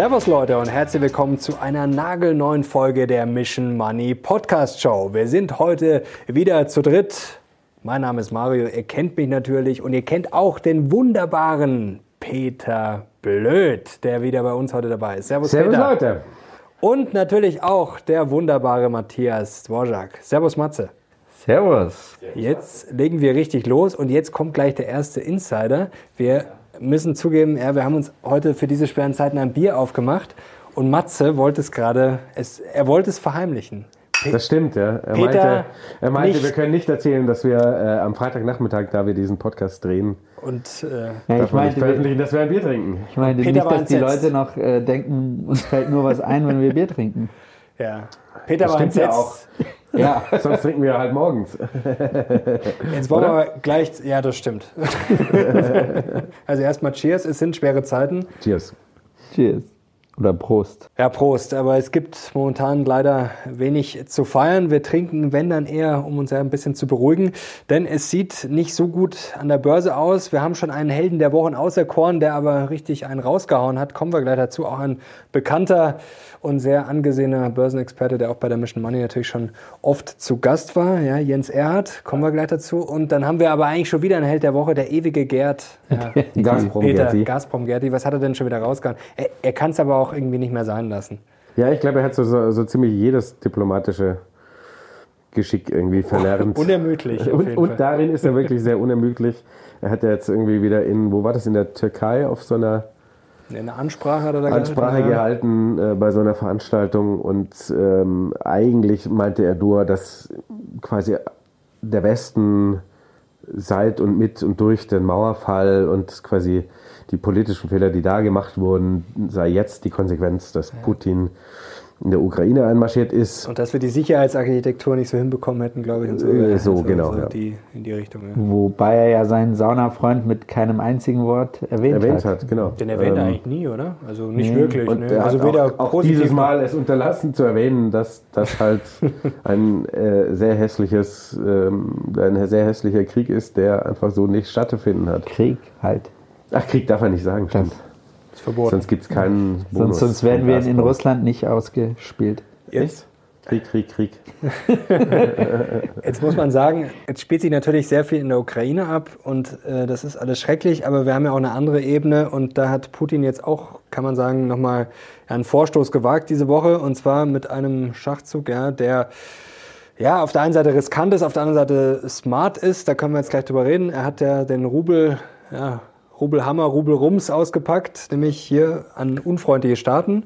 Servus Leute und herzlich willkommen zu einer nagelneuen Folge der Mission Money Podcast Show. Wir sind heute wieder zu dritt. Mein Name ist Mario, ihr kennt mich natürlich und ihr kennt auch den wunderbaren Peter Blöd, der wieder bei uns heute dabei ist. Servus, Servus Peter. Leute. Und natürlich auch der wunderbare Matthias Dvorak. Servus Matze. Servus. Jetzt legen wir richtig los und jetzt kommt gleich der erste Insider. Wir müssen zugeben, ja, wir haben uns heute für diese schweren Zeiten ein Bier aufgemacht und Matze wollte es gerade, er wollte es verheimlichen. Das stimmt, ja. Er Peter meinte, er meinte wir können nicht erzählen, dass wir äh, am Freitagnachmittag, da wir diesen Podcast drehen, und äh, ja, ich meinte, veröffentlichen, dass wir ein Bier trinken. Ich meine Peter nicht, dass die Leute noch äh, denken, uns fällt nur was ein, wenn wir Bier trinken. Ja, Peter das war stimmt ja auch. Ja, sonst trinken wir halt morgens. Jetzt wollen Oder? wir gleich. Ja, das stimmt. also erstmal Cheers, es sind schwere Zeiten. Cheers. Cheers. Oder Prost. Ja, Prost. Aber es gibt momentan leider wenig zu feiern. Wir trinken, wenn dann eher, um uns ja ein bisschen zu beruhigen. Denn es sieht nicht so gut an der Börse aus. Wir haben schon einen Helden der Wochen auserkoren, der aber richtig einen rausgehauen hat. Kommen wir gleich dazu. Auch ein bekannter und sehr angesehener Börsenexperte, der auch bei der Mission Money natürlich schon oft zu Gast war. Ja, Jens Erhardt, kommen wir gleich dazu. Und dann haben wir aber eigentlich schon wieder einen Held der Woche, der ewige Gerd. Ja, Gazprom Peter, Gerti. Gazprom Gerti. Was hat er denn schon wieder rausgehauen? Er, er kann es aber auch irgendwie nicht mehr sein lassen. Ja, ich glaube, er hat so, so, so ziemlich jedes diplomatische Geschick irgendwie verlernt. unermüdlich. Und, und darin ist er wirklich sehr unermüdlich. Er hat ja jetzt irgendwie wieder in, wo war das, in der Türkei auf so einer eine Ansprache hat er da Ansprache gehalten, gehalten äh, bei so einer Veranstaltung und ähm, eigentlich meinte er nur, dass quasi der Westen seit und mit und durch den Mauerfall und quasi die politischen Fehler, die da gemacht wurden, sei jetzt die Konsequenz, dass ja. Putin in der Ukraine einmarschiert ist. Und dass wir die Sicherheitsarchitektur nicht so hinbekommen hätten, glaube ich. Und so, äh, so also, genau. So ja. die, in die Richtung. Ja. Wobei er ja seinen Saunafreund mit keinem einzigen Wort erwähnt, erwähnt hat. hat. genau. Den erwähnt er ähm, eigentlich nie, oder? Also nicht nee. wirklich. Und ne? Also weder auch, auch dieses Mal es unterlassen zu erwähnen, dass das halt ein äh, sehr hässliches, ähm, ein sehr hässlicher Krieg ist, der einfach so nicht stattzufinden hat. Krieg halt. Ach, Krieg darf er nicht sagen, stimmt. Ist verboten. Sonst gibt es keinen Bonus. Sonst, sonst werden wir in Russland nicht ausgespielt. Jetzt? Krieg, Krieg, Krieg. jetzt muss man sagen, jetzt spielt sich natürlich sehr viel in der Ukraine ab und äh, das ist alles schrecklich, aber wir haben ja auch eine andere Ebene und da hat Putin jetzt auch, kann man sagen, nochmal einen Vorstoß gewagt diese Woche und zwar mit einem Schachzug, ja, der ja, auf der einen Seite riskant ist, auf der anderen Seite smart ist. Da können wir jetzt gleich drüber reden. Er hat ja den Rubel ja, Rubelhammer, Rubelrums ausgepackt, nämlich hier an unfreundliche Staaten,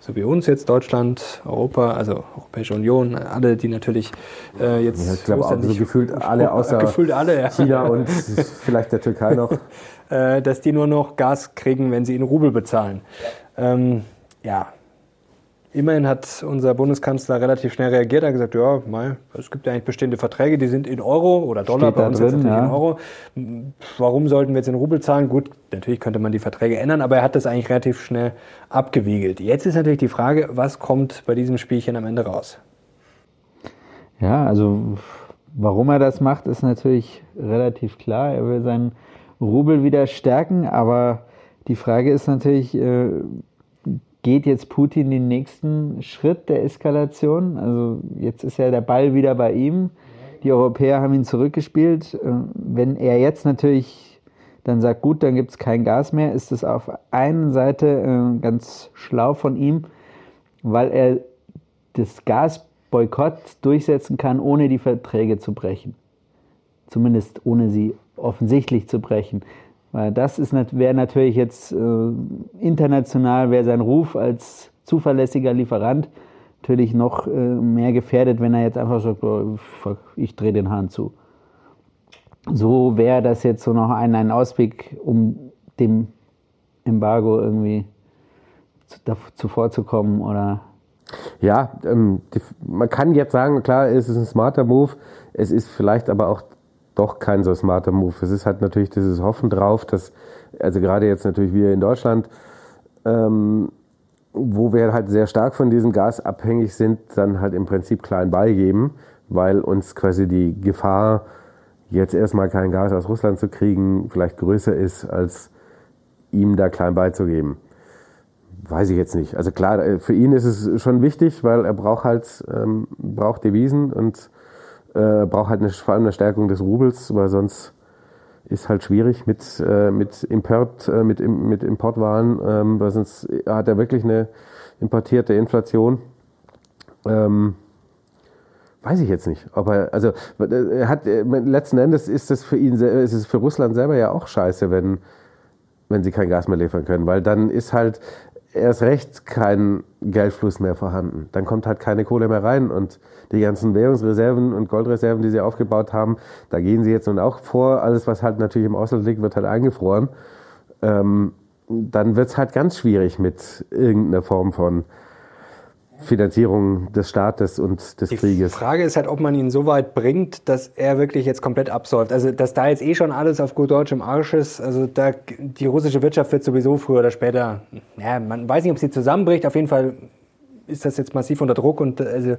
so wie uns jetzt, Deutschland, Europa, also Europäische Union, alle, die natürlich äh, jetzt. Ja, ich glaube auch so gefühlt alle außer gefühlt alle, ja. China und vielleicht der Türkei noch. äh, dass die nur noch Gas kriegen, wenn sie in Rubel bezahlen. Ähm, ja, Immerhin hat unser Bundeskanzler relativ schnell reagiert. Er hat gesagt, ja, mal, es gibt ja eigentlich bestehende Verträge, die sind in Euro oder Dollar, Steht bei uns drin, jetzt ja. in Euro. Warum sollten wir jetzt in Rubel zahlen? Gut, natürlich könnte man die Verträge ändern, aber er hat das eigentlich relativ schnell abgewiegelt. Jetzt ist natürlich die Frage, was kommt bei diesem Spielchen am Ende raus? Ja, also warum er das macht, ist natürlich relativ klar. Er will seinen Rubel wieder stärken, aber die Frage ist natürlich, äh, geht jetzt Putin den nächsten Schritt der Eskalation? Also jetzt ist ja der Ball wieder bei ihm. Die Europäer haben ihn zurückgespielt. Äh, wenn er jetzt natürlich dann sagt, gut, dann gibt es kein Gas mehr, ist es auf einer Seite äh, ganz schlau von ihm, weil er das Gasboykott durchsetzen kann, ohne die Verträge zu brechen. Zumindest ohne sie offensichtlich zu brechen. Weil das wäre natürlich jetzt äh, international, wäre sein Ruf als zuverlässiger Lieferant natürlich noch äh, mehr gefährdet, wenn er jetzt einfach sagt, oh, ich drehe den Hahn zu. So wäre das jetzt so noch ein, ein Ausweg, um dem Embargo irgendwie zu, zuvorzukommen oder ja, ähm, die, man kann jetzt sagen, klar, es ist ein smarter Move. Es ist vielleicht aber auch doch kein so smarter Move. Es ist halt natürlich dieses Hoffen drauf, dass, also gerade jetzt natürlich wir in Deutschland, ähm, wo wir halt sehr stark von diesem Gas abhängig sind, dann halt im Prinzip klein beigeben, weil uns quasi die Gefahr, jetzt erstmal kein Gas aus Russland zu kriegen, vielleicht größer ist, als ihm da klein beizugeben. weiß ich jetzt nicht. Also klar, äh, für ihn ist es schon wichtig, weil er braucht halt ähm, braucht Devisen und äh, braucht halt eine, vor allem eine Stärkung des Rubels, weil sonst ist halt schwierig mit, äh, mit, Import, äh, mit, mit Importwaren, ähm, weil sonst hat er wirklich eine importierte Inflation. Ähm, weiß ich jetzt nicht. Ob er, also er hat, äh, letzten Endes ist es für ihn, ist es für Russland selber ja auch scheiße, wenn, wenn sie kein Gas mehr liefern können, weil dann ist halt erst recht kein Geldfluss mehr vorhanden. Dann kommt halt keine Kohle mehr rein und die ganzen Währungsreserven und Goldreserven, die sie aufgebaut haben, da gehen sie jetzt nun auch vor. Alles, was halt natürlich im Ausland liegt, wird halt eingefroren. Ähm, dann wird es halt ganz schwierig mit irgendeiner Form von Finanzierung des Staates und des die Krieges. Die Frage ist halt, ob man ihn so weit bringt, dass er wirklich jetzt komplett absäuft. Also, dass da jetzt eh schon alles auf gut Deutsch im Arsch ist. Also, da, die russische Wirtschaft wird sowieso früher oder später, ja, man weiß nicht, ob sie zusammenbricht. Auf jeden Fall ist das jetzt massiv unter Druck und also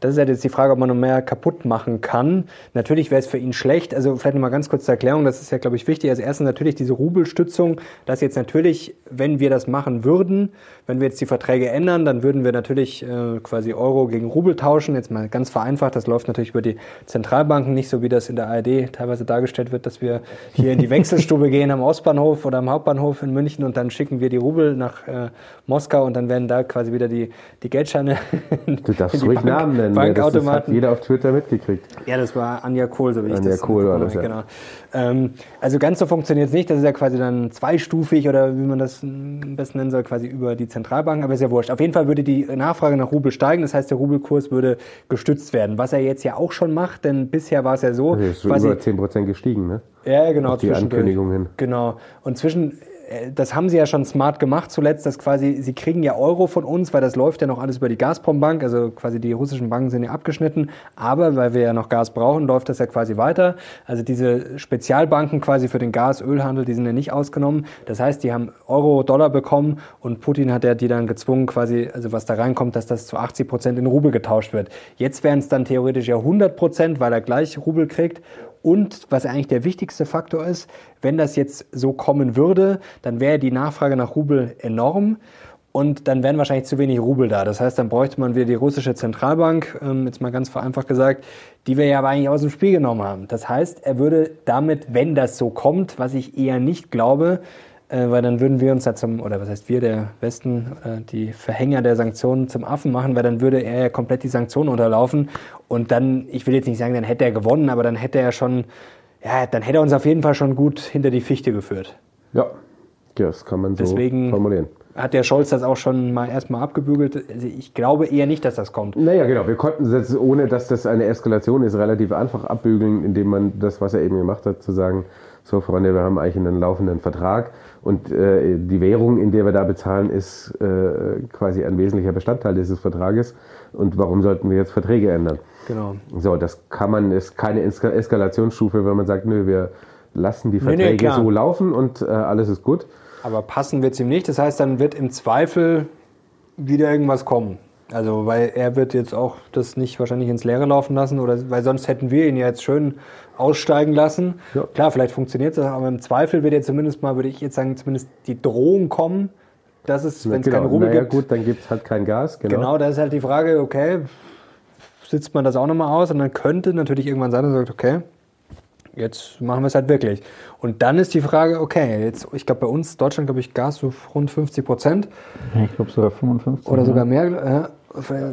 das ist halt jetzt die Frage, ob man noch mehr kaputt machen kann. Natürlich wäre es für ihn schlecht. Also vielleicht nochmal ganz kurz zur Erklärung, das ist ja, glaube ich, wichtig. Also erstens natürlich diese Rubelstützung, dass jetzt natürlich, wenn wir das machen würden, wenn wir jetzt die Verträge ändern, dann würden wir natürlich äh, quasi Euro gegen Rubel tauschen. Jetzt mal ganz vereinfacht, das läuft natürlich über die Zentralbanken, nicht so wie das in der ARD teilweise dargestellt wird, dass wir hier in die Wechselstube gehen am Ostbahnhof oder am Hauptbahnhof in München und dann schicken wir die Rubel nach äh, Moskau und dann werden da quasi wieder die, die Geldscheine. Du darfst ruhig Bank, Namen nennen. Bankautomaten. Das hat jeder auf Twitter mitgekriegt. Ja, das war Anja Kohl, so wie Anja ich das Kohl war das, ja. genau. Ähm, also ganz so funktioniert es nicht. Das ist ja quasi dann zweistufig oder wie man das am besten nennen soll, quasi über die Zentralbank, aber ist ja wurscht. Auf jeden Fall würde die Nachfrage nach Rubel steigen, das heißt, der Rubelkurs würde gestützt werden, was er jetzt ja auch schon macht, denn bisher war es ja so. Okay, ist quasi, über 10% gestiegen, ne? Ja, genau. Auf die Ankündigung hin. Genau. Und zwischen das haben sie ja schon smart gemacht zuletzt, dass quasi, sie kriegen ja Euro von uns, weil das läuft ja noch alles über die Gazprom-Bank, also quasi die russischen Banken sind ja abgeschnitten, aber weil wir ja noch Gas brauchen, läuft das ja quasi weiter. Also diese Spezialbanken quasi für den Gas-, Ölhandel, die sind ja nicht ausgenommen. Das heißt, die haben Euro, Dollar bekommen und Putin hat ja die dann gezwungen, quasi, also was da reinkommt, dass das zu 80 Prozent in Rubel getauscht wird. Jetzt wären es dann theoretisch ja 100 Prozent, weil er gleich Rubel kriegt und was eigentlich der wichtigste Faktor ist, wenn das jetzt so kommen würde, dann wäre die Nachfrage nach Rubel enorm und dann wären wahrscheinlich zu wenig Rubel da. Das heißt, dann bräuchte man wieder die russische Zentralbank, ähm, jetzt mal ganz vereinfacht gesagt, die wir ja aber eigentlich aus dem Spiel genommen haben. Das heißt, er würde damit, wenn das so kommt, was ich eher nicht glaube, äh, weil dann würden wir uns ja zum, oder was heißt wir, der Westen, äh, die Verhänger der Sanktionen zum Affen machen, weil dann würde er ja komplett die Sanktionen unterlaufen und dann, ich will jetzt nicht sagen, dann hätte er gewonnen, aber dann hätte er schon, ja, dann hätte er uns auf jeden Fall schon gut hinter die Fichte geführt. Ja, das kann man so Deswegen formulieren. Hat der Scholz das auch schon mal erstmal abgebügelt? Also ich glaube eher nicht, dass das kommt. Naja, genau. Wir konnten es jetzt, ohne dass das eine Eskalation ist, relativ einfach abbügeln, indem man das, was er eben gemacht hat, zu sagen, so, Freunde, wir haben eigentlich einen laufenden Vertrag und äh, die Währung, in der wir da bezahlen, ist äh, quasi ein wesentlicher Bestandteil dieses Vertrages. Und warum sollten wir jetzt Verträge ändern? Genau. So, das kann man, ist keine Eskalationsstufe, wenn man sagt, nö, wir lassen die Verträge nee, nee, so laufen und äh, alles ist gut. Aber passen wird es ihm nicht. Das heißt, dann wird im Zweifel wieder irgendwas kommen. Also, weil er wird jetzt auch das nicht wahrscheinlich ins Leere laufen lassen, oder weil sonst hätten wir ihn ja jetzt schön aussteigen lassen. Ja. Klar, vielleicht funktioniert es, aber im Zweifel wird jetzt zumindest mal, würde ich jetzt sagen, zumindest die Drohung kommen, dass es, wenn es genau. keine Rubel naja, gibt. gut, dann gibt es halt kein Gas. Genau. genau, da ist halt die Frage, okay, sitzt man das auch nochmal aus und dann könnte natürlich irgendwann sein, dass man sagt, okay, jetzt machen wir es halt wirklich. Und dann ist die Frage, okay, jetzt, ich glaube bei uns, Deutschland, glaube ich, Gas so rund 50 Prozent. Ich glaube sogar 55. Oder ja. sogar mehr. Äh,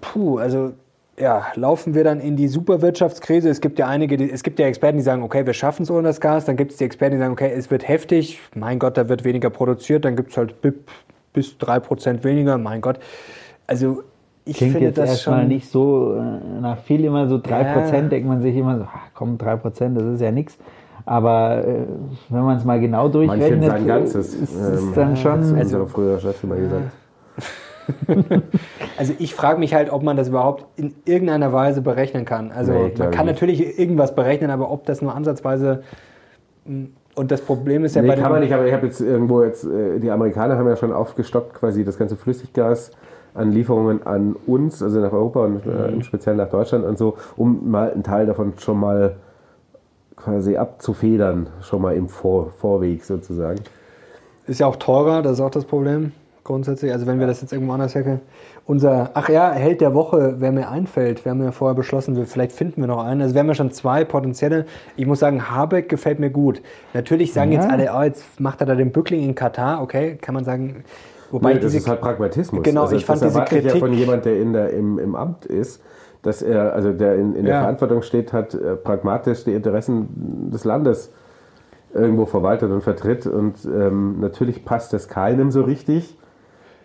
puh, also ja, laufen wir dann in die Superwirtschaftskrise. Es gibt ja einige, die, es gibt ja Experten, die sagen, okay, wir schaffen es ohne das Gas. Dann gibt es die Experten, die sagen, okay, es wird heftig. Mein Gott, da wird weniger produziert. Dann gibt es halt BIP bis 3% weniger. Mein Gott. Also ich Klingt finde jetzt das erstmal schon nicht so, äh, nach viel immer so 3%, ja. denkt man sich immer so, ach, komm, 3%, das ist ja nichts. Aber äh, wenn man es mal genau durchrechnet, sein Ganzes, ist es ähm, dann schon... Das also früher Chef immer gesagt. also ich frage mich halt, ob man das überhaupt in irgendeiner Weise berechnen kann. Also nee, man kann nicht. natürlich irgendwas berechnen, aber ob das nur ansatzweise hm, und das Problem ist ja nee, bei kann man nicht, aber ich habe jetzt irgendwo jetzt, äh, die Amerikaner haben ja schon aufgestockt quasi das ganze Flüssiggas an Lieferungen an uns, also nach Europa und äh, mhm. speziell nach Deutschland und so, um mal einen Teil davon schon mal quasi abzufedern, schon mal im Vor Vorweg sozusagen. Ist ja auch teurer, das ist auch das Problem grundsätzlich. Also wenn wir das jetzt irgendwo anders herkennen. Unser, ach ja, Held der Woche, wer mir einfällt. Wir haben ja vorher beschlossen, wir, vielleicht finden wir noch einen. Also wir haben ja schon zwei potenzielle. Ich muss sagen, Habeck gefällt mir gut. Natürlich sagen Ja. jetzt alle, oh, jetzt macht er da den Bückling in Katar. Okay, kann man sagen. Wobei Nee, das diese, ist halt Pragmatismus. Genau, also ich fand das diese ich ja Kritik- von jemand, der in der, im, im Amt ist, dass er, also der in, in der Ja. Verantwortung steht, hat äh, pragmatisch die Interessen des Landes irgendwo verwaltet und vertritt. Und ähm, natürlich passt das keinem so richtig.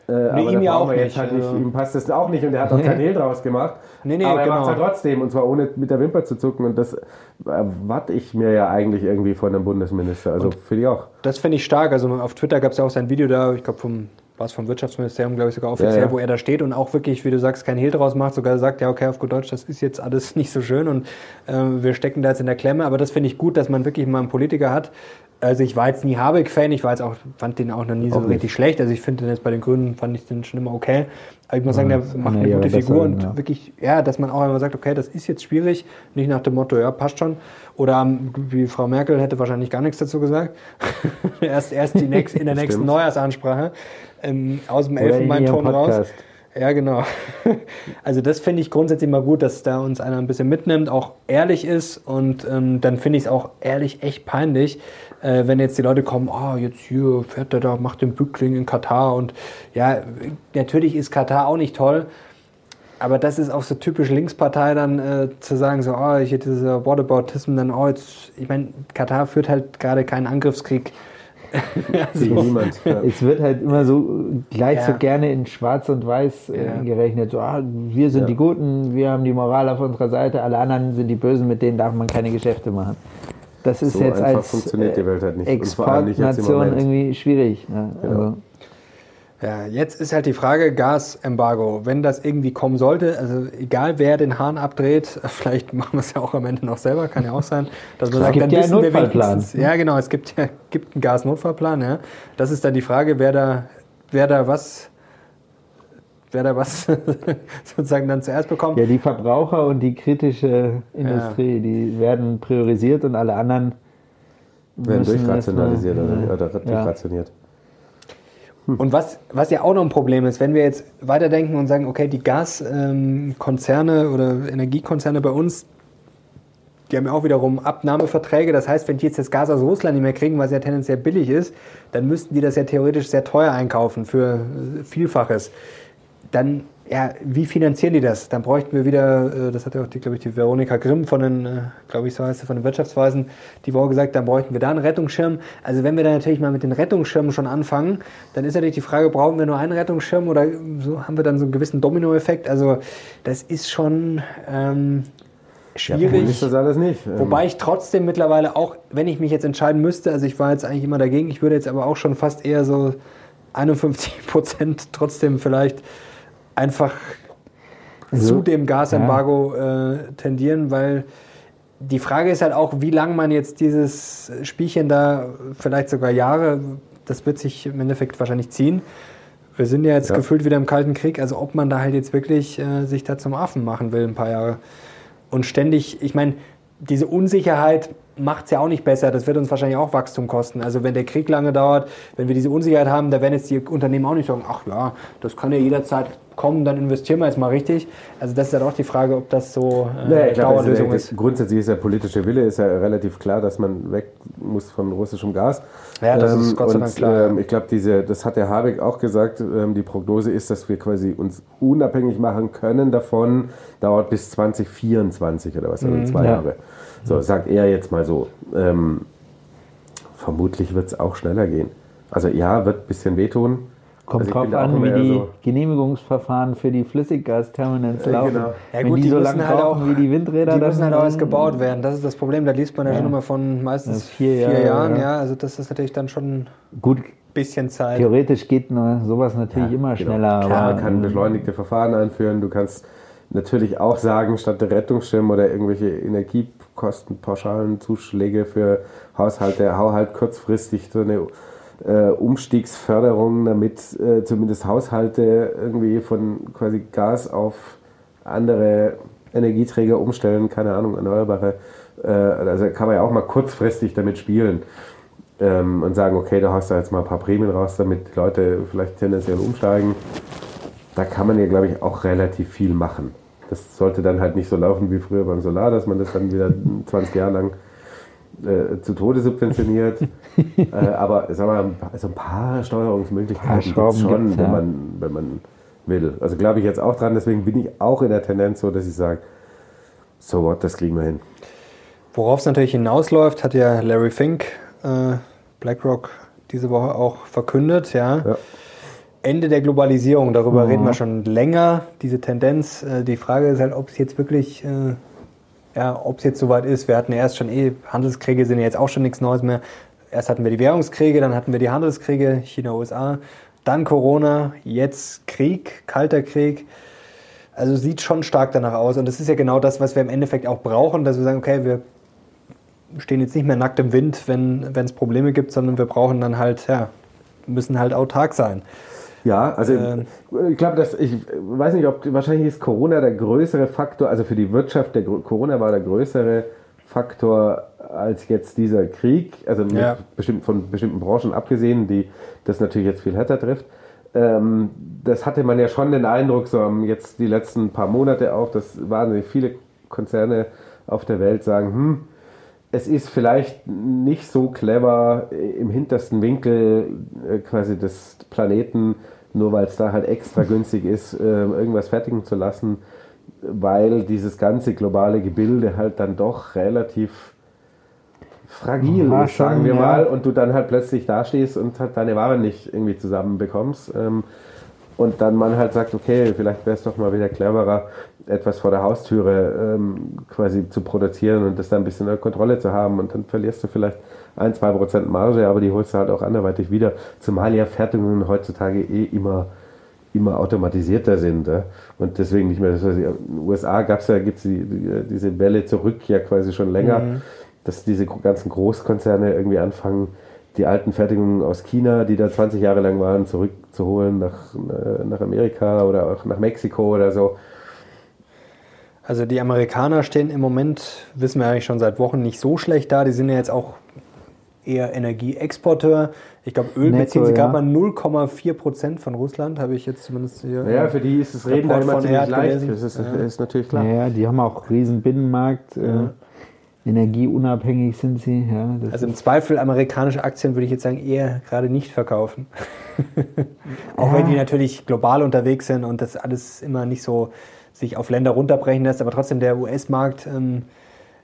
Äh, aber ihm ja auch nicht, Halt nicht. also- Ihm passt das auch nicht und er hat auch kein Hehl draus gemacht. Nee, nee, aber er genau. macht es ja trotzdem und zwar ohne mit der Wimper zu zucken. Und das erwarte ich mir ja eigentlich irgendwie von einem Bundesminister. Also finde ich auch. Das finde ich stark. Also auf Twitter gab es ja auch sein Video da, ich glaube vom war es vom Wirtschaftsministerium, glaube ich, sogar offiziell, Ja, ja. wo er da steht und auch wirklich, wie du sagst, kein Hehl draus macht, sogar sagt, ja, okay, auf gut Deutsch, das ist jetzt alles nicht so schön und äh, wir stecken da jetzt in der Klemme. Aber das finde ich gut, dass man wirklich mal einen Politiker hat. Also ich war jetzt nie Habeck-Fan, ich war jetzt auch, fand den auch noch nie so Auch nicht. richtig schlecht. Also ich finde den jetzt bei den Grünen, fand ich den schon immer okay. Aber ich muss sagen, der macht eine gute Figur werden, und ja. wirklich, ja, dass man auch einmal sagt, okay, das ist jetzt schwierig, nicht nach dem Motto, ja, passt schon. Oder ähm, wie Frau Merkel hätte wahrscheinlich gar nichts dazu gesagt. erst erst die nächst, in der nächsten. Neujahrsansprache ähm, aus dem Elfenbeinturm raus. Ja, genau. Also das finde ich grundsätzlich mal gut, dass da uns einer ein bisschen mitnimmt, auch ehrlich ist und ähm, dann finde ich es auch ehrlich echt peinlich, äh, wenn jetzt die Leute kommen, oh, jetzt hier fährt der da, macht den Bückling in Katar und ja, natürlich ist Katar auch nicht toll, aber das ist auch so typisch Linkspartei dann äh, zu sagen, so, oh, hier dieser Whataboutism, dann, oh, jetzt, ich meine, Katar führt halt gerade keinen Angriffskrieg. Gegen niemand. Ja. Es wird halt immer so gleich Ja. so gerne in Schwarz und Weiß äh, Ja. gerechnet. So, ah, wir sind Ja. die Guten, wir haben die Moral auf unserer Seite, alle anderen sind die Bösen, mit denen darf man keine Geschäfte machen. Das ist So jetzt einfach als funktioniert die Welt halt nicht. äh, Und vor allem nicht jetzt im Exportnation Moment. irgendwie schwierig. Ne? Genau. Also, Ja, jetzt ist halt die Frage, Gasembargo, wenn das irgendwie kommen sollte, also egal wer den Hahn abdreht, vielleicht machen wir es ja auch am Ende noch selber, kann ja auch sein, dass man Es sagt, gibt dann ja einen wissen wir wenigstens- Ja, genau, es gibt ja gibt einen Gasnotfallplan, ja. Das ist dann die Frage, wer da, wer da was, wer da was sozusagen dann zuerst bekommt. ja, die Verbraucher und die kritische Industrie, die werden priorisiert und alle anderen Werden durchrationalisiert erstmal- oder, oder ja. durchrationiert. Und was, was ja auch noch ein Problem ist, wenn wir jetzt weiterdenken und sagen, okay, die Gaskonzerne oder Energiekonzerne bei uns, die haben ja auch wiederum Abnahmeverträge. Das heißt, wenn die jetzt das Gas aus Russland nicht mehr kriegen, was ja tendenziell billig ist, dann müssten die das ja theoretisch sehr teuer einkaufen für äh, Vielfaches. Dann, ja, wie finanzieren die das? Dann bräuchten wir wieder, äh, das hat ja auch, die, glaube ich, die Veronika Grimm von den, äh, glaube ich, so heißt sie, von den Wirtschaftsweisen, die Woche gesagt, dann bräuchten wir da einen Rettungsschirm. Also wenn wir dann natürlich mal mit den Rettungsschirmen schon anfangen, dann ist natürlich die Frage, brauchen wir nur einen Rettungsschirm oder so haben wir dann so einen gewissen Dominoeffekt? Also das ist schon ähm, schwierig. nicht. Ähm, Wobei ich trotzdem mittlerweile auch, wenn ich mich jetzt entscheiden müsste, also ich war jetzt eigentlich immer dagegen, ich würde jetzt aber auch schon fast eher so 51 Prozent trotzdem vielleicht einfach Also, zu dem Gasembargo äh, tendieren, weil die Frage ist halt auch, wie lange man jetzt dieses Spielchen da, vielleicht sogar Jahre, das wird sich im Endeffekt wahrscheinlich ziehen. Wir sind ja jetzt Ja. gefühlt wieder im Kalten Krieg, also ob man da halt jetzt wirklich äh, sich da zum Affen machen will, ein paar Jahre. Und ständig, ich meine, diese Unsicherheit macht es ja auch nicht besser. Das wird uns wahrscheinlich auch Wachstum kosten. Also wenn der Krieg lange dauert, wenn wir diese Unsicherheit haben, da werden jetzt die Unternehmen auch nicht sagen, ach ja, das kann ja jederzeit kommen, dann investieren wir jetzt mal richtig. Also das ist halt auch die Frage, ob das so äh, Nee, ich glaube, Dauerlösung also, ist. grundsätzlich ist der politische Wille ist ja relativ klar, dass man weg muss von russischem Gas. Ja, das ist Gott sei und, Dank klar, Ähm, ja. ich glaube, diese, das hat der Habeck auch gesagt. Ähm, die Prognose ist, dass wir quasi uns unabhängig machen können davon. Dauert bis 2024 oder was, also Mhm, zwei ja. Jahre. So sagt er jetzt mal so. Ähm, vermutlich wird es auch schneller gehen. Also ja, wird ein bisschen wehtun. Kommt also drauf an, wie die so- Genehmigungsverfahren für die Flüssiggasterminals laufen. genau. Ja Wenn gut, die, die so lange halt brauchen auch- wie die Windräder, Die müssen halt auch erst gebaut werden. Das ist das Problem. Da liest man ja, Ja. schon immer von meistens Ja, vier vier, Jahre, Jahren. ja. Also das ist natürlich dann schon ein Gut, bisschen Zeit. theoretisch geht sowas natürlich Ja, immer genau. schneller. Klar, man kann beschleunigte Verfahren einführen. Du kannst natürlich auch sagen, statt der Rettungsschirm oder irgendwelche Energiekostenpauschalen Zuschläge für Haushalte, hau halt kurzfristig so eine äh, Umstiegsförderung, damit äh, zumindest Haushalte irgendwie von quasi Gas auf andere Energieträger umstellen, keine Ahnung, erneuerbare. Äh, also kann man ja auch mal kurzfristig damit spielen. ähm, und sagen, okay, da hast du jetzt mal ein paar Prämien raus, damit die Leute vielleicht tendenziell umsteigen. Da kann man ja, glaube ich, auch relativ viel machen. Das sollte dann halt nicht so laufen wie früher beim Solar, dass man das dann wieder 20 Jahre lang äh, zu Tode subventioniert. äh, aber sag mal, also ein paar Steuerungsmöglichkeiten gibt es schon, ja. wenn, man, wenn man will. Also glaube ich jetzt auch dran, deswegen bin ich auch in der Tendenz so, dass ich sage, so what, das kriegen wir hin. Worauf es natürlich hinausläuft, hat ja Larry Fink, äh, BlackRock, diese Woche auch verkündet, ja. ja. Ende der Globalisierung, darüber mhm. reden wir schon länger, diese Tendenz. Äh, die Frage ist halt, ob es jetzt wirklich äh, ja, ob es jetzt soweit ist. Wir hatten ja erst schon eh, Handelskriege sind ja jetzt auch schon nichts Neues mehr. Erst hatten wir die Währungskriege, dann hatten wir die Handelskriege, China, USA, dann Corona, jetzt Krieg, kalter Krieg. Also sieht schon stark danach aus. Und das ist ja genau das, was wir im Endeffekt auch brauchen, dass wir sagen, okay, wir stehen jetzt nicht mehr nackt im Wind, wenn es Probleme gibt, sondern wir brauchen dann halt, ja, müssen halt autark sein. Ja, also ähm, ich glaube, dass ich weiß nicht, ob wahrscheinlich ist Corona der größere Faktor, also für die Wirtschaft, der Corona war der größere Faktor als jetzt dieser Krieg, also ja. bestimmt, von bestimmten Branchen abgesehen, die das natürlich jetzt viel härter trifft. Ähm, das hatte man ja schon den Eindruck, so jetzt die letzten paar Monate auch, dass wahnsinnig viele Konzerne auf der Welt sagen, hm, es ist vielleicht nicht so clever, im hintersten Winkel äh, quasi des Planeten nur weil es da halt extra günstig ist, äh, irgendwas fertigen zu lassen, weil dieses ganze globale Gebilde halt dann doch relativ fragil ja, ist, sagen wir ja. mal, und du dann halt plötzlich dastehst und halt deine Ware nicht irgendwie zusammenbekommst. Ähm, und dann man halt sagt, okay, vielleicht wäre es doch mal wieder cleverer, etwas vor der Haustüre ähm, quasi zu produzieren und das dann ein bisschen unter Kontrolle zu haben und dann verlierst du vielleicht ein, zwei Prozent Marge, aber die holst du halt auch anderweitig wieder, zumal ja Fertigungen heutzutage eh immer, immer automatisierter sind. Ja? Und deswegen nicht mehr, das heißt, in den USA gab es ja, gibt's die, die, diese Welle zurück ja quasi schon länger, mhm. dass diese ganzen Großkonzerne irgendwie anfangen, die alten Fertigungen aus China, die da 20 Jahre lang waren, zurückzuholen nach, äh, nach Amerika oder auch nach Mexiko oder so. Also die Amerikaner stehen im Moment, wissen wir eigentlich schon seit Wochen, nicht so schlecht da. Die sind ja jetzt auch eher Energieexporteur. Ich glaube, Öl beziehen sie ja. gerade mal 0,4 Prozent von Russland, habe ich jetzt zumindest hier. Ja, für die ist das Reden da immer ziemlich leicht. Das ist, ja. ist, natürlich klar. Ja, die haben auch riesen Binnenmarkt. Äh, ja. Energieunabhängig sind sie. Ja, also im Zweifel amerikanische Aktien würde ich jetzt sagen eher gerade nicht verkaufen. auch wenn die natürlich global unterwegs sind und das alles immer nicht so sich auf Länder runterbrechen lässt, aber trotzdem der US-Markt ähm,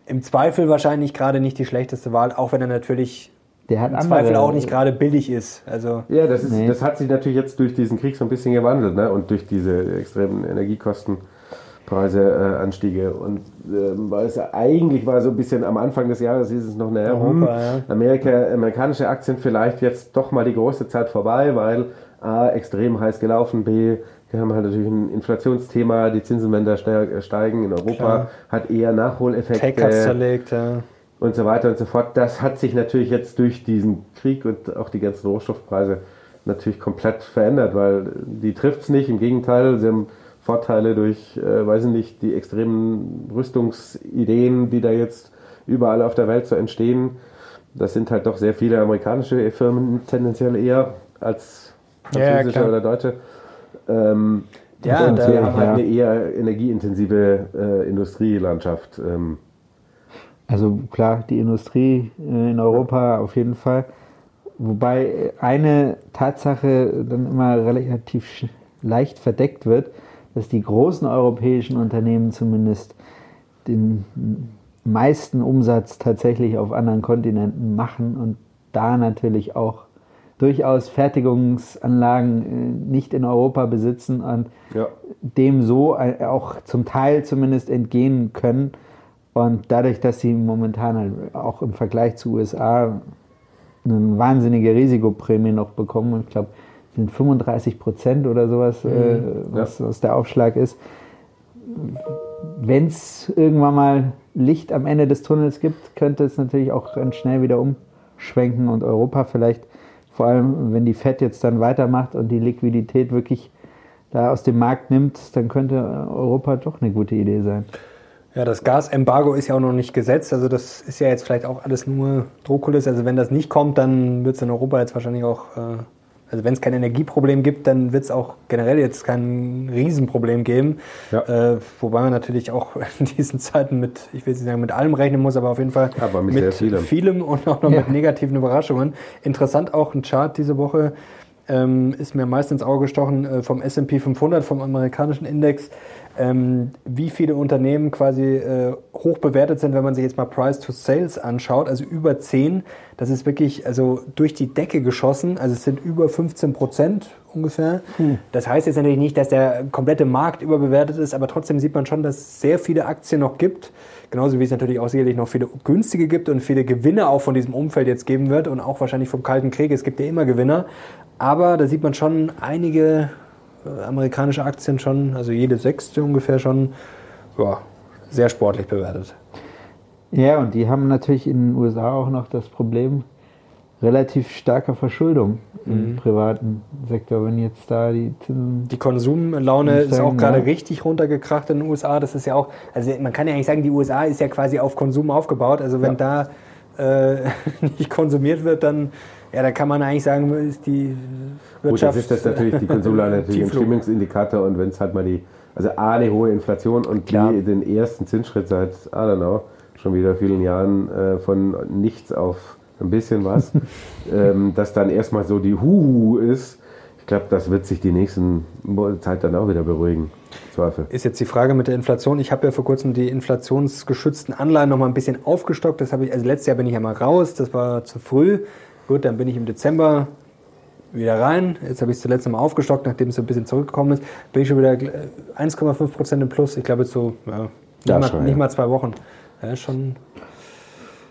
im Zweifel wahrscheinlich gerade nicht die schlechteste Wahl, auch wenn er natürlich der hat im Zweifel auch nicht gerade billig ist. Also ja, das, ist, nee. das hat sich natürlich jetzt durch diesen Krieg so ein bisschen gewandelt ne? und durch diese extremen Energiekostenpreiseanstiege. Äh, und ähm, weil es eigentlich war so ein bisschen am Anfang des Jahres ist es noch eine Europa, ja. Amerika, amerikanische Aktien vielleicht jetzt doch mal die große Zeit vorbei, weil A, extrem heiß gelaufen, B, wir haben halt natürlich ein Inflationsthema, die Zinsen werden da steigen in Europa, Klar. hat eher Nachholeffekte. Tech zerlegt, ja. Und so weiter und so fort. Das hat sich natürlich jetzt durch diesen Krieg und auch die ganzen Rohstoffpreise natürlich komplett verändert, weil die trifft es nicht. Im Gegenteil, sie haben Vorteile durch, äh, weiß ich nicht, die extremen Rüstungsideen, die da jetzt überall auf der Welt so entstehen. Das sind halt doch sehr viele amerikanische Firmen tendenziell eher als französische ja, oder deutsche. Ähm, ja, und wir haben halt eine eher energieintensive äh, Industrielandschaft. Ähm. Also klar, die Industrie äh, in Europa auf jeden Fall. Wobei eine Tatsache dann immer relativ leicht verdeckt wird, dass die großen europäischen Unternehmen zumindest den meisten Umsatz tatsächlich auf anderen Kontinenten machen und da natürlich auch durchaus Fertigungsanlagen äh, nicht in Europa besitzen und ja. dem so äh, auch zum Teil zumindest entgehen können. Und dadurch, dass sie momentan halt auch im Vergleich zu USA eine wahnsinnige Risikoprämie noch bekommen, ich glaube, sind 35 Prozent oder sowas, mhm. äh, was, ja. was der Aufschlag ist. Wenn es irgendwann mal Licht am Ende des Tunnels gibt, könnte es natürlich auch ganz schnell wieder umschwenken und Europa vielleicht vor allem, wenn die FED jetzt dann weitermacht und die Liquidität wirklich da aus dem Markt nimmt, dann könnte Europa doch eine gute Idee sein. Ja, das Gasembargo ist ja auch noch nicht gesetzt. Also das ist ja jetzt vielleicht auch alles nur Drohkulisse. Also wenn das nicht kommt, dann wird es in Europa jetzt wahrscheinlich auch, äh, also wenn es kein Energieproblem gibt, dann wird es auch generell jetzt kein Riesenproblem geben. Ja. Äh, wobei man natürlich auch in diesen Zeiten mit, ich will nicht sagen mit allem rechnen muss, aber auf jeden Fall aber mit, mit vielem. vielem. und auch noch ja. mit negativen Überraschungen. Interessant auch ein Chart diese Woche. Ähm, ist mir meist ins Auge gestochen äh, vom S&P 500, vom amerikanischen Index ähm, wie viele Unternehmen quasi äh, hoch bewertet sind, wenn man sich jetzt mal Price to Sales anschaut, also über 10. Das ist wirklich also durch die Decke geschossen. Also es sind über 15 Prozent ungefähr. Hm. Das heißt jetzt natürlich nicht, dass der komplette Markt überbewertet ist, aber trotzdem sieht man schon, dass es sehr viele Aktien noch gibt. Genauso wie es natürlich auch sicherlich noch viele günstige gibt und viele Gewinne auch von diesem Umfeld jetzt geben wird und auch wahrscheinlich vom Kalten Krieg. Es gibt ja immer Gewinner. Aber da sieht man schon einige amerikanische Aktien schon, also jede sechste ungefähr schon, ja, sehr sportlich bewertet. Ja, und die haben natürlich in den USA auch noch das Problem relativ starker Verschuldung im mhm. privaten Sektor, wenn jetzt da die Zinsen. Die Konsumlaune ist auch gerade ja. richtig runtergekracht in den USA. Das ist ja auch, also man kann ja eigentlich sagen, die USA ist ja quasi auf Konsum aufgebaut. Also wenn ja. da äh, nicht konsumiert wird, dann ja, da kann man eigentlich sagen, ist die Wirtschaft. Gut, das ist das natürlich, die Konsumlage natürlich ein Stimmungsindikator und wenn es halt mal die, also A, eine hohe Inflation und Klar. B, den ersten Zinsschritt seit, I don't know, schon wieder vielen Jahren äh, von nichts auf ein bisschen was, ähm, dass dann erstmal so die Huhu ist. Ich glaube, das wird sich die nächsten Zeit dann auch wieder beruhigen. Zweifel. Ist jetzt die Frage mit der Inflation. Ich habe ja vor kurzem die inflationsgeschützten Anleihen noch mal ein bisschen aufgestockt. Das habe ich, also letztes Jahr bin ich ja mal raus, das war zu früh. Gut, dann bin ich im Dezember wieder rein. Jetzt habe ich es zuletzt mal aufgestockt, nachdem es so ein bisschen zurückgekommen ist. Bin ich schon wieder 1,5 Prozent im Plus. Ich glaube, jetzt so ja, nicht, ja, mal, schon, nicht ja. mal zwei Wochen. Ja, schon.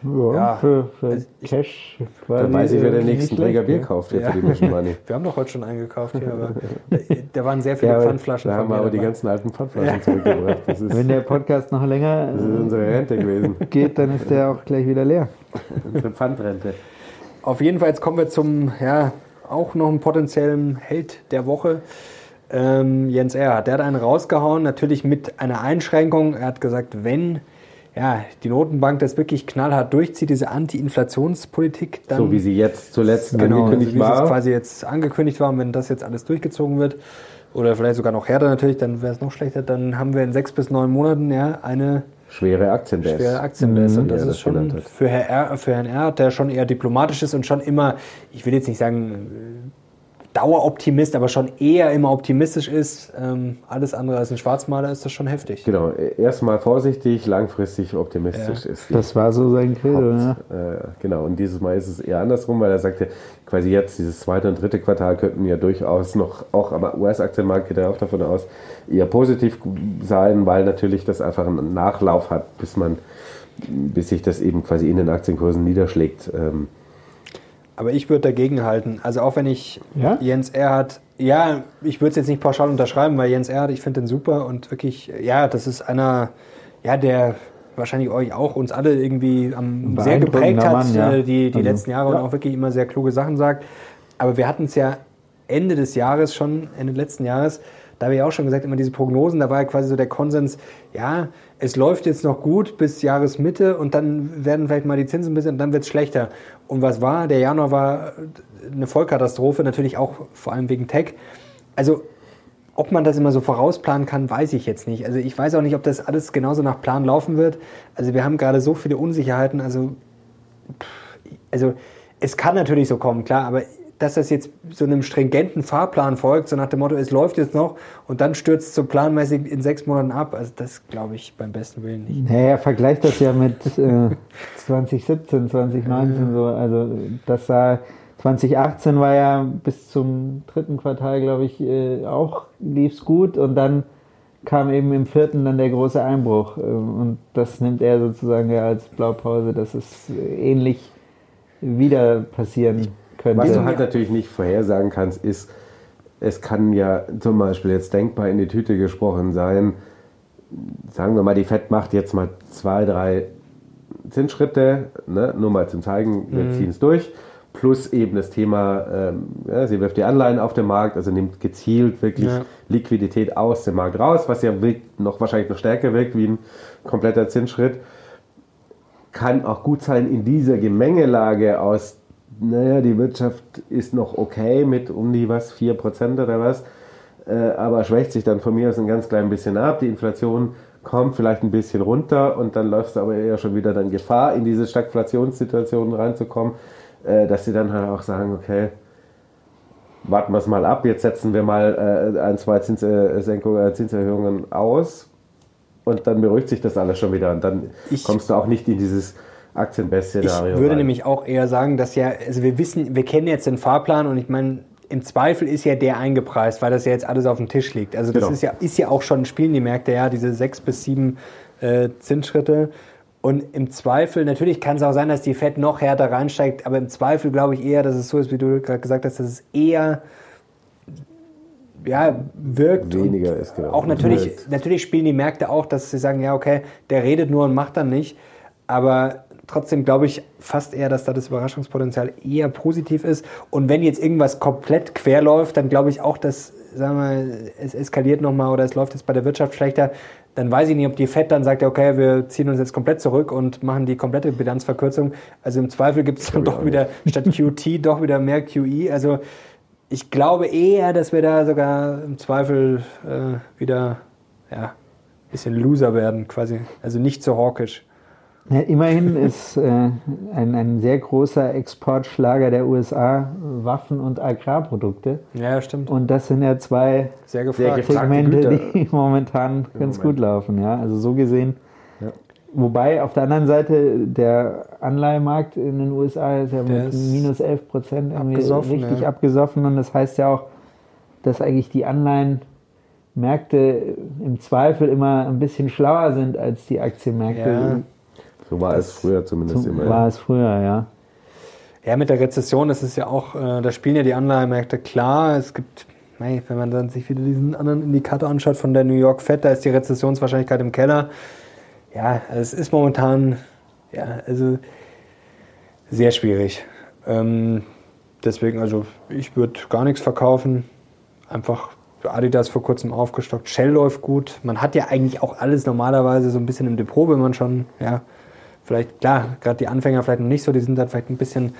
Ja, ja. Für, für Cash. Dann weiß ich, wer den nächsten Träger Bier kauft hier für die Mission Money. Wir haben doch heute schon eingekauft hier, aber da waren sehr viele ja, Pfandflaschen. Da haben wir aber die ganzen alten Pfandflaschen zurückgebracht. Wenn der Podcast noch länger das ist unsere Rente gewesen. geht, dann ist der auch gleich wieder leer. unsere Pfandrente. Auf jeden Fall, jetzt kommen wir zum, ja, auch noch einen potenziellen Held der Woche. Ähm, Jens Erhard, der hat einen rausgehauen, natürlich mit einer Einschränkung. Er hat gesagt, wenn ja, die Notenbank das wirklich knallhart durchzieht, diese Anti-Inflationspolitik, dann. So wie sie jetzt zuletzt genau, angekündigt so wie war. quasi jetzt angekündigt war, und wenn das jetzt alles durchgezogen wird, oder vielleicht sogar noch härter natürlich, dann wäre es noch schlechter, dann haben wir in sechs bis neun Monaten ja eine Schwere Aktienbase. Schwere Aktienbase. Mhm, und das ja, ist schon für, Herr R, für Herrn R, der schon eher diplomatisch ist und schon immer, ich will jetzt nicht sagen, Daueroptimist, aber schon eher immer optimistisch ist. Ähm, alles andere als ein Schwarzmaler ist das schon heftig. Genau, erstmal vorsichtig, langfristig optimistisch ja. ist. Das war so sein Credo, ne? Äh, genau, und dieses Mal ist es eher andersrum, weil er sagte, quasi jetzt dieses zweite und dritte Quartal könnten ja durchaus noch, auch am US-Aktienmarkt geht er auch davon aus, eher positiv sein, weil natürlich das einfach einen Nachlauf hat, bis man, bis sich das eben quasi in den Aktienkursen niederschlägt. Ähm, aber ich würde dagegen halten. Also auch wenn ich ja? Jens Erhardt, ja, ich würde es jetzt nicht pauschal unterschreiben, weil Jens Erhardt, ich finde den super und wirklich, ja, das ist einer, ja, der wahrscheinlich euch auch uns alle irgendwie am, sehr geprägt hat, Mann, ja. Äh, die, die also, letzten Jahre ja. und auch wirklich immer sehr kluge Sachen sagt. Aber wir hatten es ja Ende des Jahres schon, Ende letzten Jahres, da habe ich auch schon gesagt, immer diese Prognosen, da war ja quasi so der Konsens, ja, es läuft jetzt noch gut bis Jahresmitte und dann werden vielleicht mal die Zinsen ein bisschen und dann wird es schlechter. Und was war? Der Januar war eine Vollkatastrophe, natürlich auch vor allem wegen Tech. Also ob man das immer so vorausplanen kann, weiß ich jetzt nicht. Also ich weiß auch nicht, ob das alles genauso nach Plan laufen wird. Also wir haben gerade so viele Unsicherheiten. Also, also es kann natürlich so kommen, klar, aber dass das jetzt so einem stringenten Fahrplan folgt, so nach dem Motto, es läuft jetzt noch und dann stürzt es so planmäßig in sechs Monaten ab. Also das glaube ich beim besten Willen nicht. Naja, vergleicht das ja mit äh, 2017, 2019 so. Also das sah 2018 war ja bis zum dritten Quartal, glaube ich, äh, auch lief es gut und dann kam eben im vierten dann der große Einbruch. Äh, und das nimmt er sozusagen ja als Blaupause, dass es ähnlich wieder passieren könnte. Was du halt natürlich nicht vorhersagen kannst, ist, es kann ja zum Beispiel jetzt denkbar in die Tüte gesprochen sein, sagen wir mal, die FED macht jetzt mal zwei, drei Zinsschritte, ne, nur mal zum Zeigen, wir mhm. ziehen es durch, plus eben das Thema, ähm, ja, sie wirft die Anleihen auf den Markt, also nimmt gezielt wirklich Ja. Liquidität aus dem Markt raus, was ja wirkt, noch wahrscheinlich noch stärker wirkt wie ein kompletter Zinsschritt. Kann auch gut sein in dieser Gemengelage aus, naja, die Wirtschaft ist noch okay mit um die was, 4% oder was, äh, aber schwächt sich dann von mir aus ein ganz klein bisschen ab. Die Inflation kommt vielleicht ein bisschen runter und dann läufst du aber eher schon wieder dann Gefahr, in diese Stagflationssituationen reinzukommen, äh, dass sie dann halt auch sagen, okay, warten wir es mal ab, jetzt setzen wir mal äh, ein, zwei Zinssenkungen, äh, Zinserhöhungen aus und dann beruhigt sich das alles schon wieder und dann Ich- kommst du auch nicht in dieses Ich Aktienbest-Szenario. würde rein. nämlich auch eher sagen, dass ja, also wir wissen, wir kennen jetzt den Fahrplan und ich meine, im Zweifel ist ja der eingepreist, weil das ja jetzt alles auf dem Tisch liegt. Also das Genau. ist ja, ist ja auch schon, spielen die Märkte ja diese sechs bis sieben äh, Zinsschritte. Und im Zweifel, natürlich kann es auch sein, dass die Fed noch härter reinsteigt, aber im Zweifel glaube ich eher, dass es so ist, wie du gerade gesagt hast, dass es eher ja, wirkt. Weniger und ist, genau. Auch natürlich, Wirkt. natürlich spielen die Märkte auch, dass sie sagen, ja, okay, der redet nur und macht dann nicht. Aber trotzdem glaube ich fast eher, dass da das Überraschungspotenzial eher positiv ist. Und wenn jetzt irgendwas komplett quer läuft, dann glaube ich auch, dass, sagen wir, es eskaliert nochmal oder es läuft jetzt bei der Wirtschaft schlechter. Dann weiß ich nicht, ob die FED dann sagt, okay, wir ziehen uns jetzt komplett zurück und machen die komplette Bilanzverkürzung. Also im Zweifel gibt es dann doch wieder statt QT doch wieder mehr QE. Also ich glaube eher, dass wir da sogar im Zweifel äh, wieder ja, ein bisschen Loser werden, quasi. Also nicht so hawkisch. Ja, immerhin ist äh, ein, ein sehr großer Exportschlager der USA Waffen und Agrarprodukte. Ja, stimmt. Und das sind ja zwei Sehr gefragt. Segmente, die momentan ganz Moment. gut laufen. Ja? Also so gesehen. Ja. Wobei auf der anderen Seite der Anleihemarkt in den USA ist ja Der mit ist minus 11 Prozent irgendwie abgesoffen, richtig ja. abgesoffen. Und das heißt ja auch, dass eigentlich die Anleihenmärkte im Zweifel immer ein bisschen schlauer sind als die Aktienmärkte. Ja. So war es früher zumindest Zum, immer. ja. war es früher, ja. Ja, mit der Rezession, das ist ja auch, äh, da spielen ja die Anleihenmärkte klar. Es gibt, mei, wenn man dann sich wieder diesen anderen Indikator anschaut von der New York Fed, da ist die Rezessionswahrscheinlichkeit im Keller. Ja, es ist momentan, ja, also sehr schwierig. Ähm, deswegen, also ich würde gar nichts verkaufen. Einfach Adidas vor kurzem aufgestockt. Shell läuft gut. Man hat ja eigentlich auch alles normalerweise so ein bisschen im Depot, wenn man schon, ja, vielleicht, klar, gerade die Anfänger vielleicht noch nicht so, die sind dann vielleicht ein bisschen,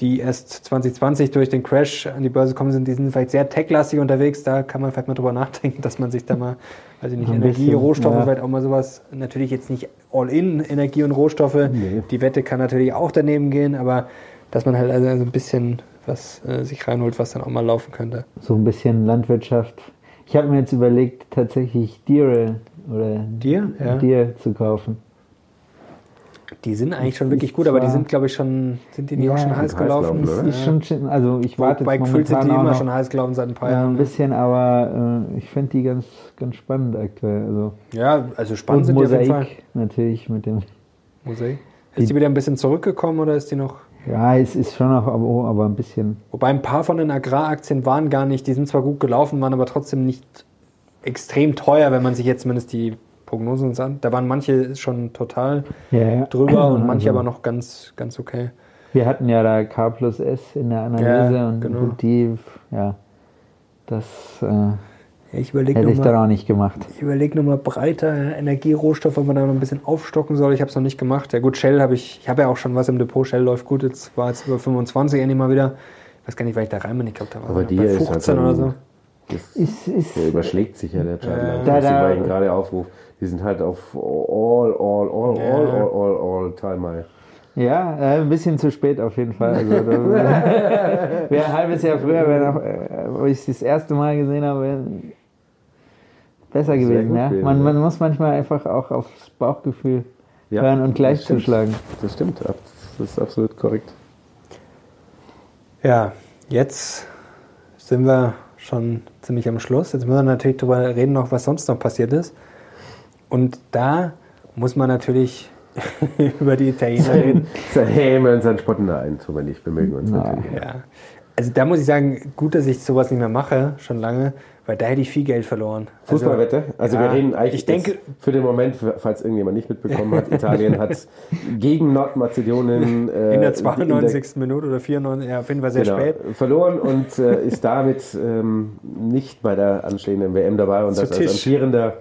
die erst 2020 durch den Crash an die Börse gekommen sind, die sind vielleicht sehr techlastig unterwegs. Da kann man vielleicht mal drüber nachdenken, dass man sich da mal, weiß ich nicht, Ein Energie, bisschen, Rohstoffe, ja. vielleicht auch mal sowas, natürlich jetzt nicht all in Energie und Rohstoffe. Nee. Die Wette kann natürlich auch daneben gehen, aber dass man halt also ein bisschen was äh, sich reinholt, was dann auch mal laufen könnte. So ein bisschen Landwirtschaft. Ich habe mir jetzt überlegt, tatsächlich Tiere oder Dir? Ja. Deer zu kaufen. Die sind eigentlich schon wirklich gut, aber die sind, glaube ich, schon, sind die nicht Ja, auch schon heiß heiß gelaufen? gelaufen, oder? Ist schon, schon- also ich warte Bei gefühlt sind die immer noch, schon heiß gelaufen seit ein paar äh, Jahren. ein ne? bisschen, aber äh, ich finde die ganz, ganz spannend aktuell. Also. Ja, also spannend Und sind die auf jeden Fall. Mosaik natürlich mit dem. Mosaik. Ist die wieder ein bisschen zurückgekommen oder ist die noch? Ja, es ist schon noch, aber, oh, aber ein bisschen. Wobei ein paar von den Agraraktien waren gar nicht, die sind zwar gut gelaufen, waren aber trotzdem nicht extrem teuer, wenn man sich jetzt zumindest die Prognosen an. Da waren manche schon total Ja, ja. drüber und manche Also, aber noch ganz, ganz okay. Wir hatten ja da K plus S in der Analyse Ja, und genau. die, ja, das äh, ich überlege hätte ich dann nochmal auch nicht gemacht. ich überleg noch mal breiter ja, Energierohstoffe, ob man da noch ein bisschen aufstocken soll. Ich habe es noch nicht gemacht. Ja gut, Shell habe ich, ich habe ja auch schon was im Depot. Shell läuft gut. Jetzt war es über 25 endlich mal wieder. Ich weiß gar nicht, weil ich da rein bin. Ich glaube, da war Aber bei ist 15 halt oder so. Das, Ist, ist, der überschlägt sich ja der Chart. Ja. Da, Da- da- da, ihn gerade aufruft. Die sind halt auf all, all, all, Ja. all, all, all, all time high. ja, äh, ein bisschen zu spät auf jeden Fall. Also, das wäre ein halbes Jahr früher, wär noch, äh, wo ich es das erste Mal gesehen habe, besser gewesen. Ja? Man, man muss manchmal einfach auch aufs Bauchgefühl Ja, hören und gleich das zuschlagen. Das stimmt, das ist absolut korrekt. Ja, jetzt sind wir schon ziemlich am Schluss. Jetzt müssen wir natürlich darüber reden, noch, was sonst noch passiert ist. Und da muss man natürlich über die Italiener reden. Hey, wir uns an Spotten ein, so wenn nicht, wir mögen uns Na. natürlich. Ja. Also da muss ich sagen, gut, dass ich sowas nicht mehr mache, schon lange, weil da hätte ich viel Geld verloren. Also, Fußballwette? Also, ja, wir reden eigentlich ich denke- für den Moment, falls irgendjemand nicht mitbekommen hat, Italien hat gegen Nordmazedonien äh, in der 92. Minute oder 94, ja, auf jeden Fall sehr genau, spät. verloren und äh, ist damit ähm, nicht bei der anstehenden WM dabei und Zu das als Tisch. amtierender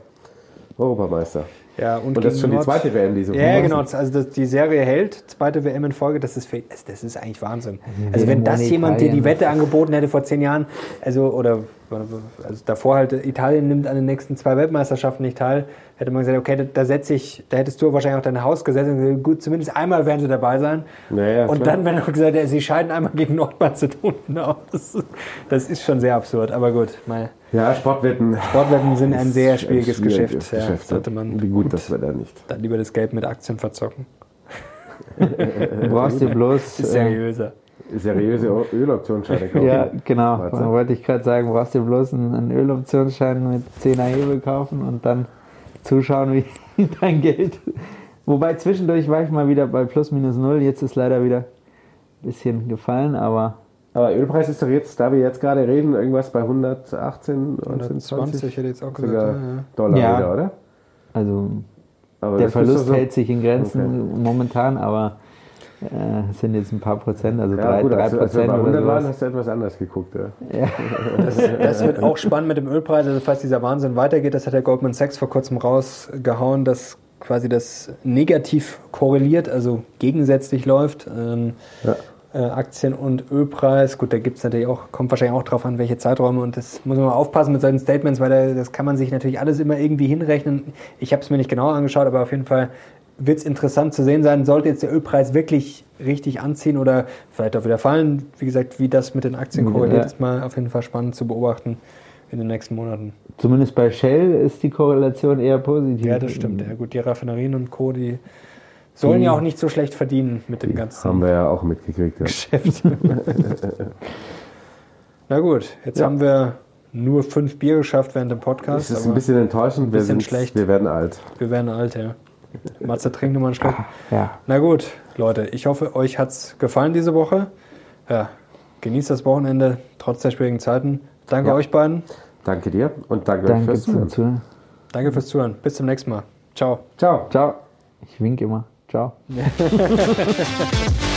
Europameister. Ja, und, Und das ist schon die Nord- zweite WM, die so Ja, genau. Also das, die Serie hält, zweite WM in Folge, das ist, also das ist eigentlich Wahnsinn. Also wenn das jemand dir die. Wette angeboten hätte vor zehn Jahren, also oder also davor halt, Italien nimmt an den nächsten zwei Weltmeisterschaften nicht teil, hätte man gesagt, okay, da, da setze ich, da hättest du wahrscheinlich auch dein Haus gesetzt und gesagt, gut, zumindest einmal werden sie dabei sein. Naja, und klar. dann, wenn du gesagt hättest, sie scheiden einmal gegen Nordmazedonien aus. Das, ist- das ist schon sehr absurd, aber gut, mal. Ja, Sportwetten. Sportwetten sind ein sehr schwieriges schwieriges Geschäft. Ja, Geschäft. sollte man Wie gut, dass wir da nicht. dann lieber das Geld mit Aktien verzocken. Du brauchst dir bloß. Ist äh, seriöser. Seriöse Öloptionsscheine kaufen. Ja, genau. Warte. Da wollte ich gerade sagen, brauchst dir bloß einen, einen Öloptionsschein mit 10er Hebel kaufen und dann zuschauen, wie dein Geld. Wobei zwischendurch war ich mal wieder bei plus minus null. Jetzt ist leider wieder ein bisschen gefallen, aber Aber Ölpreis ist doch jetzt, da wir jetzt gerade reden, irgendwas bei 118, 120 120 hätte jetzt auch gesagt. sogar Ja. Dollar Ja. wieder, oder? also Aber der Verlust so- hält sich in Grenzen momentan, aber äh, sind jetzt ein paar Prozent, also Ja, drei, gut, drei als, als wir Prozent bei 100 oder waren, hast du etwas anders geguckt. Ja. Ja. Das, das wird auch spannend mit dem Ölpreis. Also falls dieser Wahnsinn weitergeht, das hat der Goldman Sachs vor kurzem rausgehauen, dass quasi das negativ korreliert, also gegensätzlich läuft. Ähm, Ja. äh, Aktien und Ölpreis. Gut, da gibt es natürlich auch, kommt wahrscheinlich auch drauf an, welche Zeiträume und das muss man mal aufpassen mit solchen Statements, weil da, das kann man sich natürlich alles immer irgendwie hinrechnen. Ich habe es mir nicht genau angeschaut, aber auf jeden Fall wird es interessant zu sehen sein, sollte jetzt der Ölpreis wirklich richtig anziehen oder vielleicht auch wieder fallen. Wie gesagt, wie das mit den Aktien korreliert, Ja. ist mal auf jeden Fall spannend zu beobachten in den nächsten Monaten. Zumindest bei Shell ist die Korrelation eher positiv. Ja, das stimmt. Ja, gut, die Raffinerien und Co., die sollen ja auch nicht so schlecht verdienen mit dem ganzen Haben wir ja auch mitgekriegt. Ja. Geschäft. Na gut, jetzt Ja. haben wir nur fünf Bier geschafft während dem Podcast. ist ein bisschen enttäuschend. Wir, bisschen sind, schlecht. wir werden alt. wir werden alt, ja. Matze, trink nochmal einen Schluck. Ja. Na gut, Leute, ich hoffe, euch hat's gefallen diese Woche. Ja, genießt das Wochenende trotz der schwierigen Zeiten. Danke Ja. euch beiden. Danke dir und danke, euch Danke fürs Zuhören. Zuhören. Danke fürs Zuhören. Bis zum nächsten Mal. Ciao. Ciao. Ciao. Ich wink immer. Ciao.